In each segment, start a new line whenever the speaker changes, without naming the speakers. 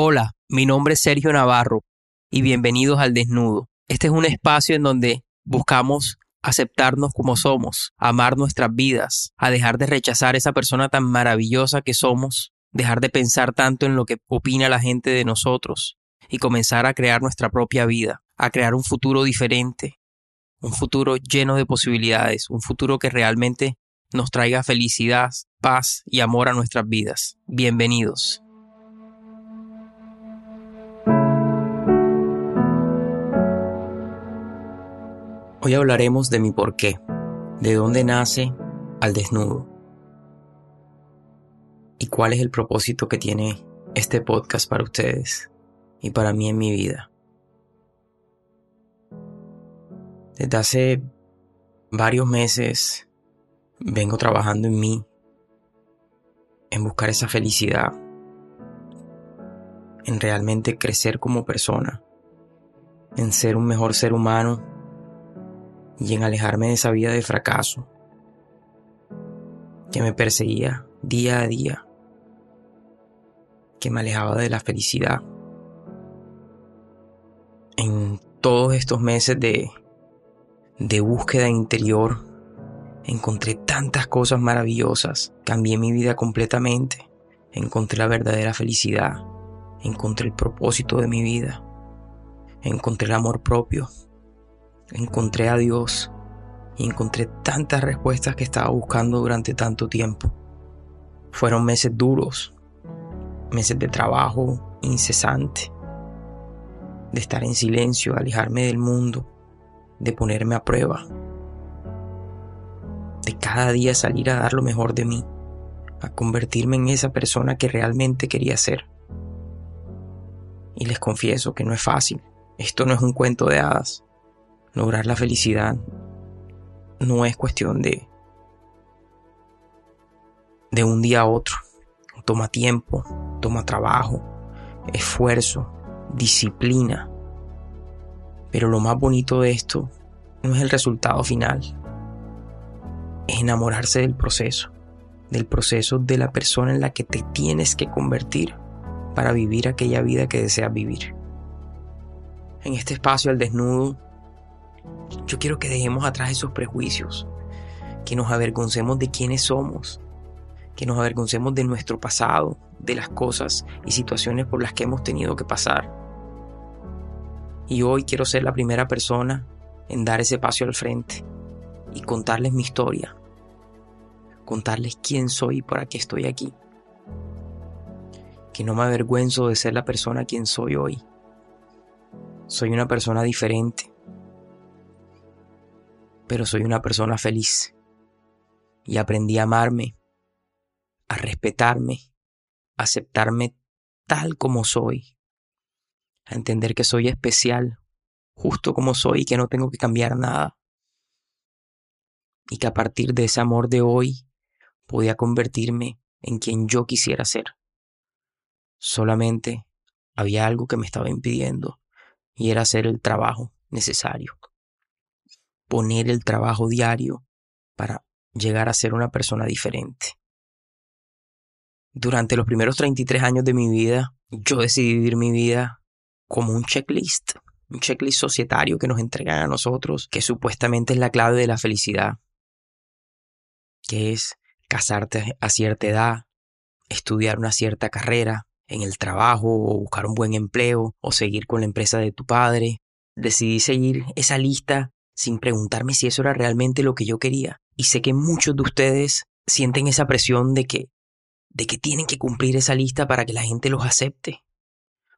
Hola, mi nombre es Sergio Navarro y bienvenidos al Desnudo. Este es un espacio en donde buscamos aceptarnos como somos, amar nuestras vidas, a dejar de rechazar esa persona tan maravillosa que somos, dejar de pensar tanto en lo que opina la gente de nosotros y comenzar a crear nuestra propia vida, a crear un futuro diferente, un futuro lleno de posibilidades, un futuro que realmente nos traiga felicidad, paz y amor a nuestras vidas. Bienvenidos. Hoy hablaremos de mi porqué, de dónde nace al desnudo y cuál es el propósito que tiene este podcast para ustedes y para mí en mi vida. Desde hace varios meses vengo trabajando en mí, en buscar esa felicidad, en realmente crecer como persona, en ser un mejor ser humano y en alejarme de esa vida de fracaso que me perseguía día a día, que me alejaba de la felicidad. En todos estos meses de, de búsqueda interior, encontré tantas cosas maravillosas, cambié mi vida completamente, encontré la verdadera felicidad, encontré el propósito de mi vida, encontré el amor propio, encontré a Dios y encontré tantas respuestas que estaba buscando durante tanto tiempo. Fueron meses duros, meses de trabajo incesante, de estar en silencio, de alejarme del mundo, de ponerme a prueba, de cada día salir a dar lo mejor de mí, a convertirme en esa persona que realmente quería ser. Y les confieso que no es fácil, esto no es un cuento de hadas lograr la felicidad no es cuestión de de un día a otro. Toma tiempo, toma trabajo, esfuerzo, disciplina. Pero lo más bonito de esto no es el resultado final. Es enamorarse del proceso, del proceso de la persona en la que te tienes que convertir para vivir aquella vida que deseas vivir. En este espacio al desnudo yo quiero que dejemos atrás esos prejuicios, que nos avergoncemos de quiénes somos, que nos avergoncemos de nuestro pasado, de las cosas y situaciones por las que hemos tenido que pasar. Y hoy quiero ser la primera persona en dar ese paso al frente y contarles mi historia, contarles quién soy y para qué estoy aquí. Que no me avergüenzo de ser la persona quien soy hoy. Soy una persona diferente, pero soy una persona feliz. Y aprendí a amarme, a respetarme, a aceptarme tal como soy, a entender que soy especial, justo como soy y que no tengo que cambiar nada. Y que a partir de ese amor de hoy podía convertirme en quien yo quisiera ser. Solamente había algo que me estaba impidiendo y era hacer el trabajo necesario poner el trabajo diario para llegar a ser una persona diferente. Durante los primeros 33 años de mi vida, yo decidí vivir mi vida como un checklist, un checklist societario que nos entregan a nosotros, que supuestamente es la clave de la felicidad, que es casarte a cierta edad, estudiar una cierta carrera en el trabajo o buscar un buen empleo o seguir con la empresa de tu padre. Decidí seguir esa lista sin preguntarme si eso era realmente lo que yo quería. Y sé que muchos de ustedes sienten esa presión de que de que tienen que cumplir esa lista para que la gente los acepte,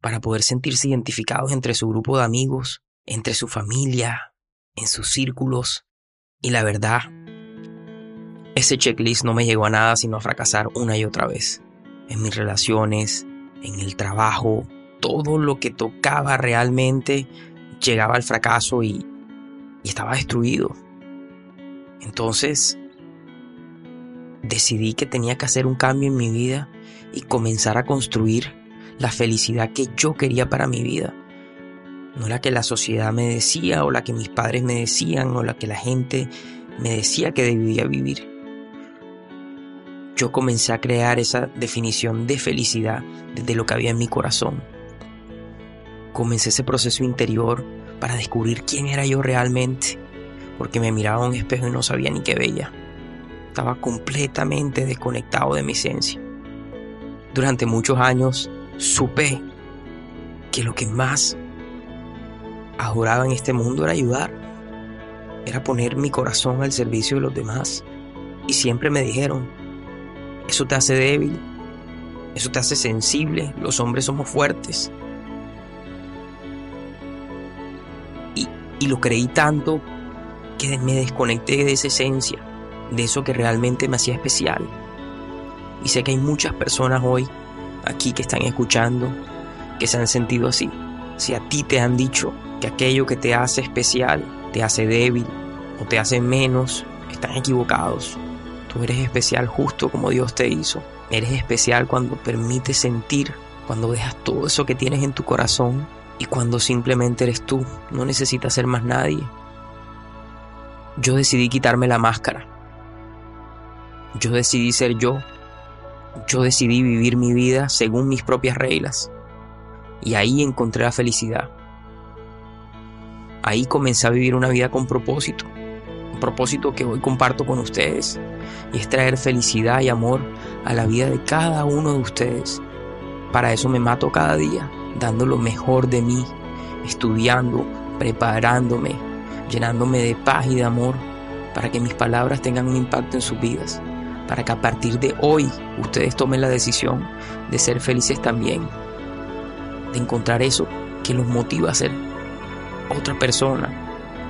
para poder sentirse identificados entre su grupo de amigos, entre su familia, en sus círculos. Y la verdad, ese checklist no me llegó a nada sino a fracasar una y otra vez. En mis relaciones, en el trabajo, todo lo que tocaba realmente llegaba al fracaso y, y estaba destruido. Entonces decidí que tenía que hacer un cambio en mi vida y comenzar a construir la felicidad que yo quería para mi vida. No la que la sociedad me decía o la que mis padres me decían o la que la gente me decía que debía vivir. yo comencé a crear esa definición de felicidad desde lo que había en mi corazón. Comencé ese proceso interior para descubrir quién era yo realmente, porque me miraba a un espejo y no sabía ni qué veía. Estaba completamente desconectado de mi esencia. Durante muchos años supe que lo que más adoraba en este mundo era ayudar, era poner mi corazón al servicio de los demás. Y siempre me dijeron, eso te hace débil, eso te hace sensible, los hombres somos fuertes. Y, lo creí tanto que me desconecté de esa esencia, de eso que realmente me hacía especial. Y sé que hay muchas personas hoy aquí que están escuchando que se han sentido así. Si a ti te han dicho que aquello que te hace especial te hace débil o te hace menos, están equivocados. Tú eres especial justo como Dios te hizo. Eres especial cuando permites sentir, cuando dejas todo eso que tienes en tu corazón y cuando simplemente eres tú. No necesitas ser más nadie. Yo decidí quitarme la máscara. Yo decidí ser yo. Yo decidí vivir mi vida según mis propias reglas. Y ahí encontré la felicidad. Ahí comencé a vivir una vida con propósito. Un propósito que hoy comparto con ustedes. Y es traer felicidad y amor a la vida de cada uno de ustedes. Para eso me mato cada día, dando lo mejor de mí, estudiando, preparándome, llenándome de paz y de amor para que mis palabras tengan un impacto en sus vidas, para que a partir de hoy ustedes tomen la decisión de ser felices también, de encontrar eso que los motiva a ser otra persona,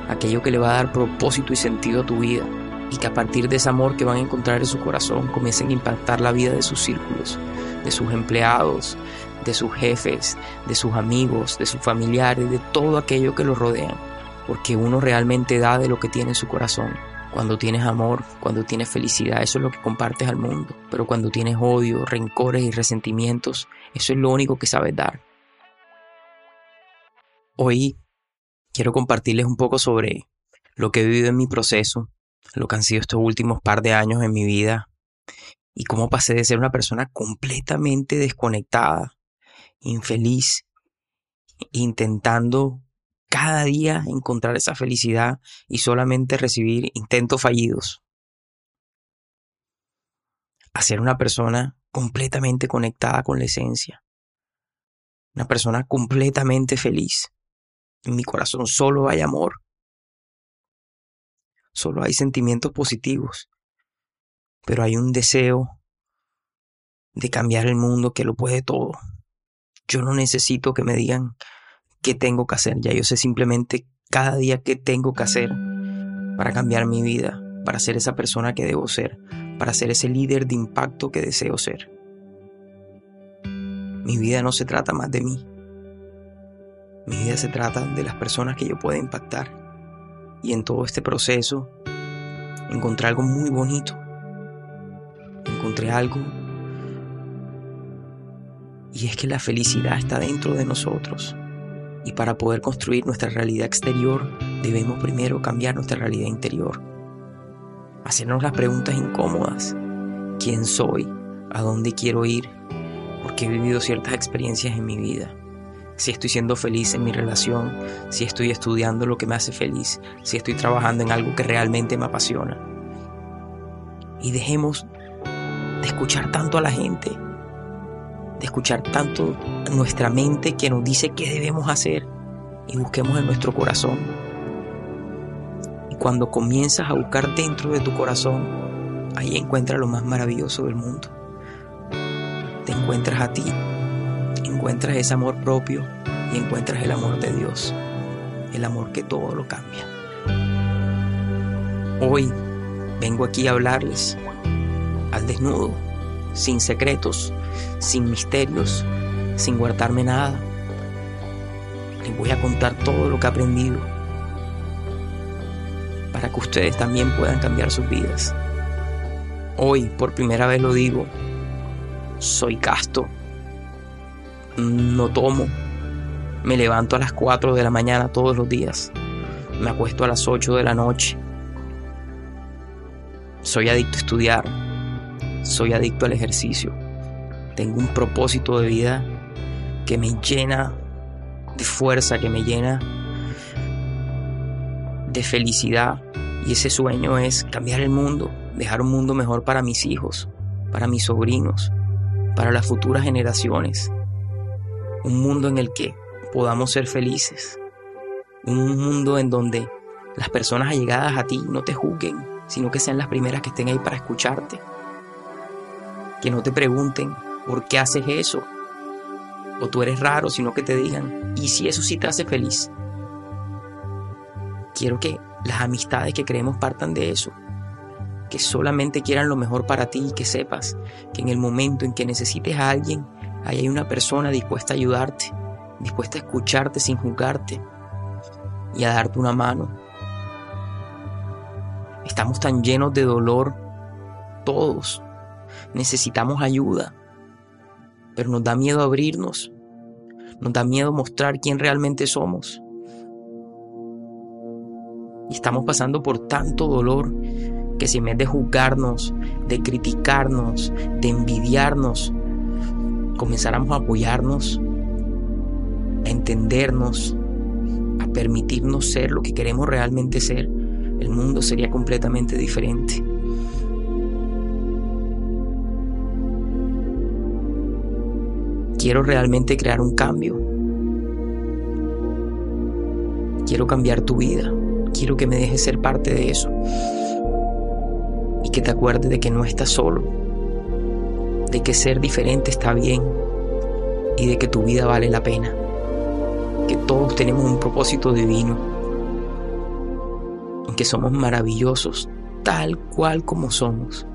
aquello que le va a dar propósito y sentido a tu vida, y que a partir de ese amor que van a encontrar en su corazón comiencen a impactar la vida de sus círculos, de sus empleados, de sus jefes, de sus amigos, de sus familiares, de todo aquello que los rodean porque uno realmente da de lo que tiene en su corazón. Cuando tienes amor, cuando tienes felicidad, eso es lo que compartes al mundo. Pero cuando tienes odio, rencores y resentimientos, eso es lo único que sabes dar. Hoy quiero compartirles un poco sobre lo que he vivido en mi proceso, lo que han sido estos últimos par de años en mi vida y cómo pasé de ser una persona completamente desconectada, infeliz, intentando cada día encontrar esa felicidad y solamente recibir intentos fallidos. A ser una persona completamente conectada con la esencia. Una persona completamente feliz. En mi corazón solo hay amor. Solo hay sentimientos positivos. Pero hay un deseo de cambiar el mundo que lo puede todo. Yo no necesito que me digan qué tengo que hacer. Ya yo sé simplemente cada día qué tengo que hacer para cambiar mi vida, para ser esa persona que debo ser, para ser ese líder de impacto que deseo ser. Mi vida no se trata más de mí. Mi vida se trata de las personas que yo pueda impactar. Y en todo este proceso encontré algo muy bonito. Encontré algo y es que la felicidad está dentro de nosotros. Y para poder construir nuestra realidad exterior, debemos primero cambiar nuestra realidad interior. Hacernos las preguntas incómodas. ¿Quién soy? ¿A dónde quiero ir? Porque he vivido ciertas experiencias en mi vida. Si estoy siendo feliz en mi relación, si estoy estudiando lo que me hace feliz, si estoy trabajando en algo que realmente me apasiona. Y dejemos de escuchar tanto a la gente de escuchar tanto nuestra mente que nos dice qué debemos hacer y busquemos en nuestro corazón. Y cuando comienzas a buscar dentro de tu corazón, ahí encuentras lo más maravilloso del mundo. Te encuentras a ti, encuentras ese amor propio y encuentras el amor de Dios, el amor que todo lo cambia. Hoy vengo aquí a hablarles al desnudo, sin secretos, sin misterios, sin guardarme nada. Les voy a contar todo lo que he aprendido para que ustedes también puedan cambiar sus vidas. Hoy, por primera vez lo digo, soy casto, no tomo, me levanto a las 4 de la mañana todos los días, me acuesto a las 8 de la noche, soy adicto a estudiar, soy adicto al ejercicio. Tengo un propósito de vida que me llena de fuerza, que me llena de felicidad. Y ese sueño es cambiar el mundo, dejar un mundo mejor para mis hijos, para mis sobrinos, para las futuras generaciones. Un mundo en el que podamos ser felices. Un mundo en donde las personas allegadas a ti no te juzguen, sino que sean las primeras que estén ahí para escucharte. Que no te pregunten por qué haces eso. O tú eres raro, sino que te digan, ¿y si eso sí te hace feliz? Quiero que las amistades que creemos partan de eso. Que solamente quieran lo mejor para ti y que sepas que en el momento en que necesites a alguien, ahí hay una persona dispuesta a ayudarte, dispuesta a escucharte sin juzgarte y a darte una mano. Estamos tan llenos de dolor, todos. Necesitamos ayuda, pero nos da miedo abrirnos, nos da miedo mostrar quién realmente somos. Y estamos pasando por tanto dolor que si en vez de juzgarnos, de criticarnos, de envidiarnos, comenzáramos a apoyarnos, a entendernos, a permitirnos ser lo que queremos realmente ser, el mundo sería completamente diferente. Quiero realmente crear un cambio. Quiero cambiar tu vida. Quiero que me dejes ser parte de eso. Y que te acuerdes de que no estás solo. De que ser diferente está bien. Y de que tu vida vale la pena. Que todos tenemos un propósito divino. Que somos maravillosos tal cual como somos.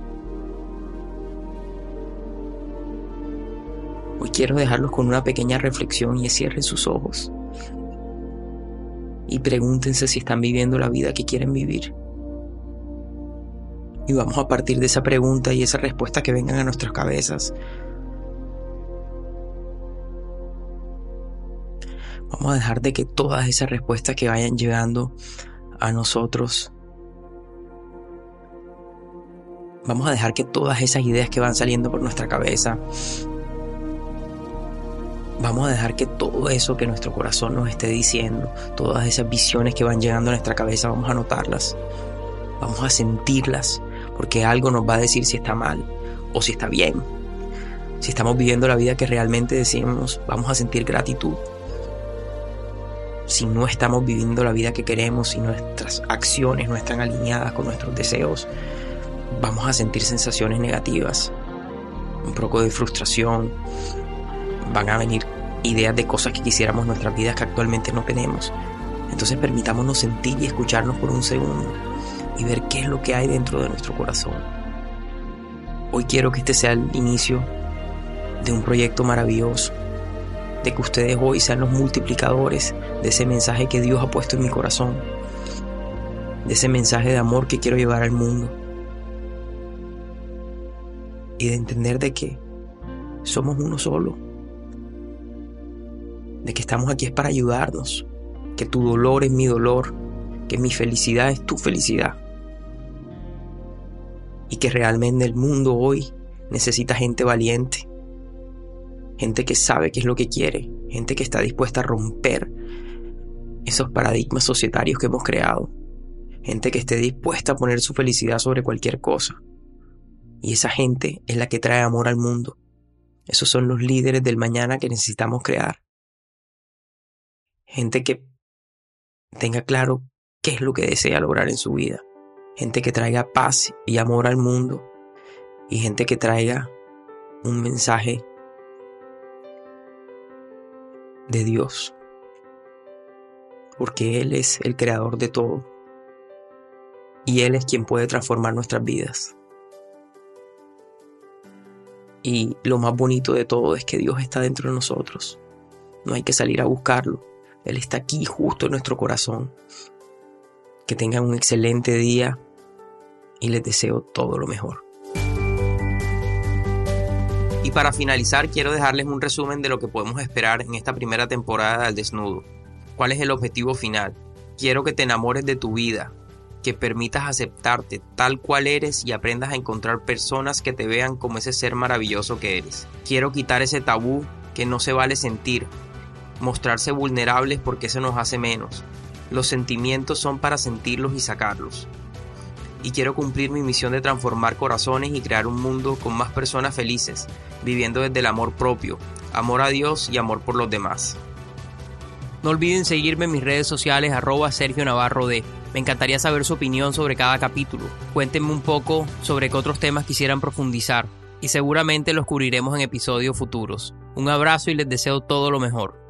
Hoy quiero dejarlos con una pequeña reflexión y cierren sus ojos. Y pregúntense si están viviendo la vida que quieren vivir. Y vamos a partir de esa pregunta y esa respuesta que vengan a nuestras cabezas. Vamos a dejar de que todas esas respuestas que vayan llegando a nosotros Vamos a dejar que todas esas ideas que van saliendo por nuestra cabeza Vamos a dejar que todo eso que nuestro corazón nos esté diciendo, todas esas visiones que van llegando a nuestra cabeza, vamos a notarlas, vamos a sentirlas, porque algo nos va a decir si está mal o si está bien. Si estamos viviendo la vida que realmente decimos, vamos a sentir gratitud. Si no estamos viviendo la vida que queremos, si nuestras acciones no están alineadas con nuestros deseos, vamos a sentir sensaciones negativas, un poco de frustración, van a venir ideas de cosas que quisiéramos en nuestras vidas que actualmente no tenemos. Entonces permitámonos sentir y escucharnos por un segundo y ver qué es lo que hay dentro de nuestro corazón. Hoy quiero que este sea el inicio de un proyecto maravilloso, de que ustedes hoy sean los multiplicadores de ese mensaje que Dios ha puesto en mi corazón, de ese mensaje de amor que quiero llevar al mundo y de entender de que somos uno solo de que estamos aquí es para ayudarnos, que tu dolor es mi dolor, que mi felicidad es tu felicidad. Y que realmente el mundo hoy necesita gente valiente, gente que sabe qué es lo que quiere, gente que está dispuesta a romper esos paradigmas societarios que hemos creado, gente que esté dispuesta a poner su felicidad sobre cualquier cosa. Y esa gente es la que trae amor al mundo. Esos son los líderes del mañana que necesitamos crear gente que tenga claro qué es lo que desea lograr en su vida, gente que traiga paz y amor al mundo y gente que traiga un mensaje de Dios, porque Él es el creador de todo y Él es quien puede transformar nuestras vidas. Y lo más bonito de todo es que Dios está dentro de nosotros. No hay que salir a buscarlo. Él está aquí justo en nuestro corazón. Que tengan un excelente día y les deseo todo lo mejor. Y para finalizar quiero dejarles un resumen de lo que podemos esperar en esta primera temporada del desnudo. ¿Cuál es el objetivo final? Quiero que te enamores de tu vida, que permitas aceptarte tal cual eres y aprendas a encontrar personas que te vean como ese ser maravilloso que eres. Quiero quitar ese tabú que no se vale sentir, mostrarse vulnerables porque eso nos hace menos. Los sentimientos son para sentirlos y sacarlos. Y quiero cumplir mi misión de transformar corazones y crear un mundo con más personas felices, viviendo desde el amor propio, amor a Dios y amor por los demás.
No olviden seguirme en mis redes sociales arroba Sergio Navarro D. Me encantaría saber su opinión sobre cada capítulo. Cuéntenme un poco sobre qué otros temas quisieran profundizar y seguramente los cubriremos en episodios futuros. Un abrazo y les deseo todo lo mejor.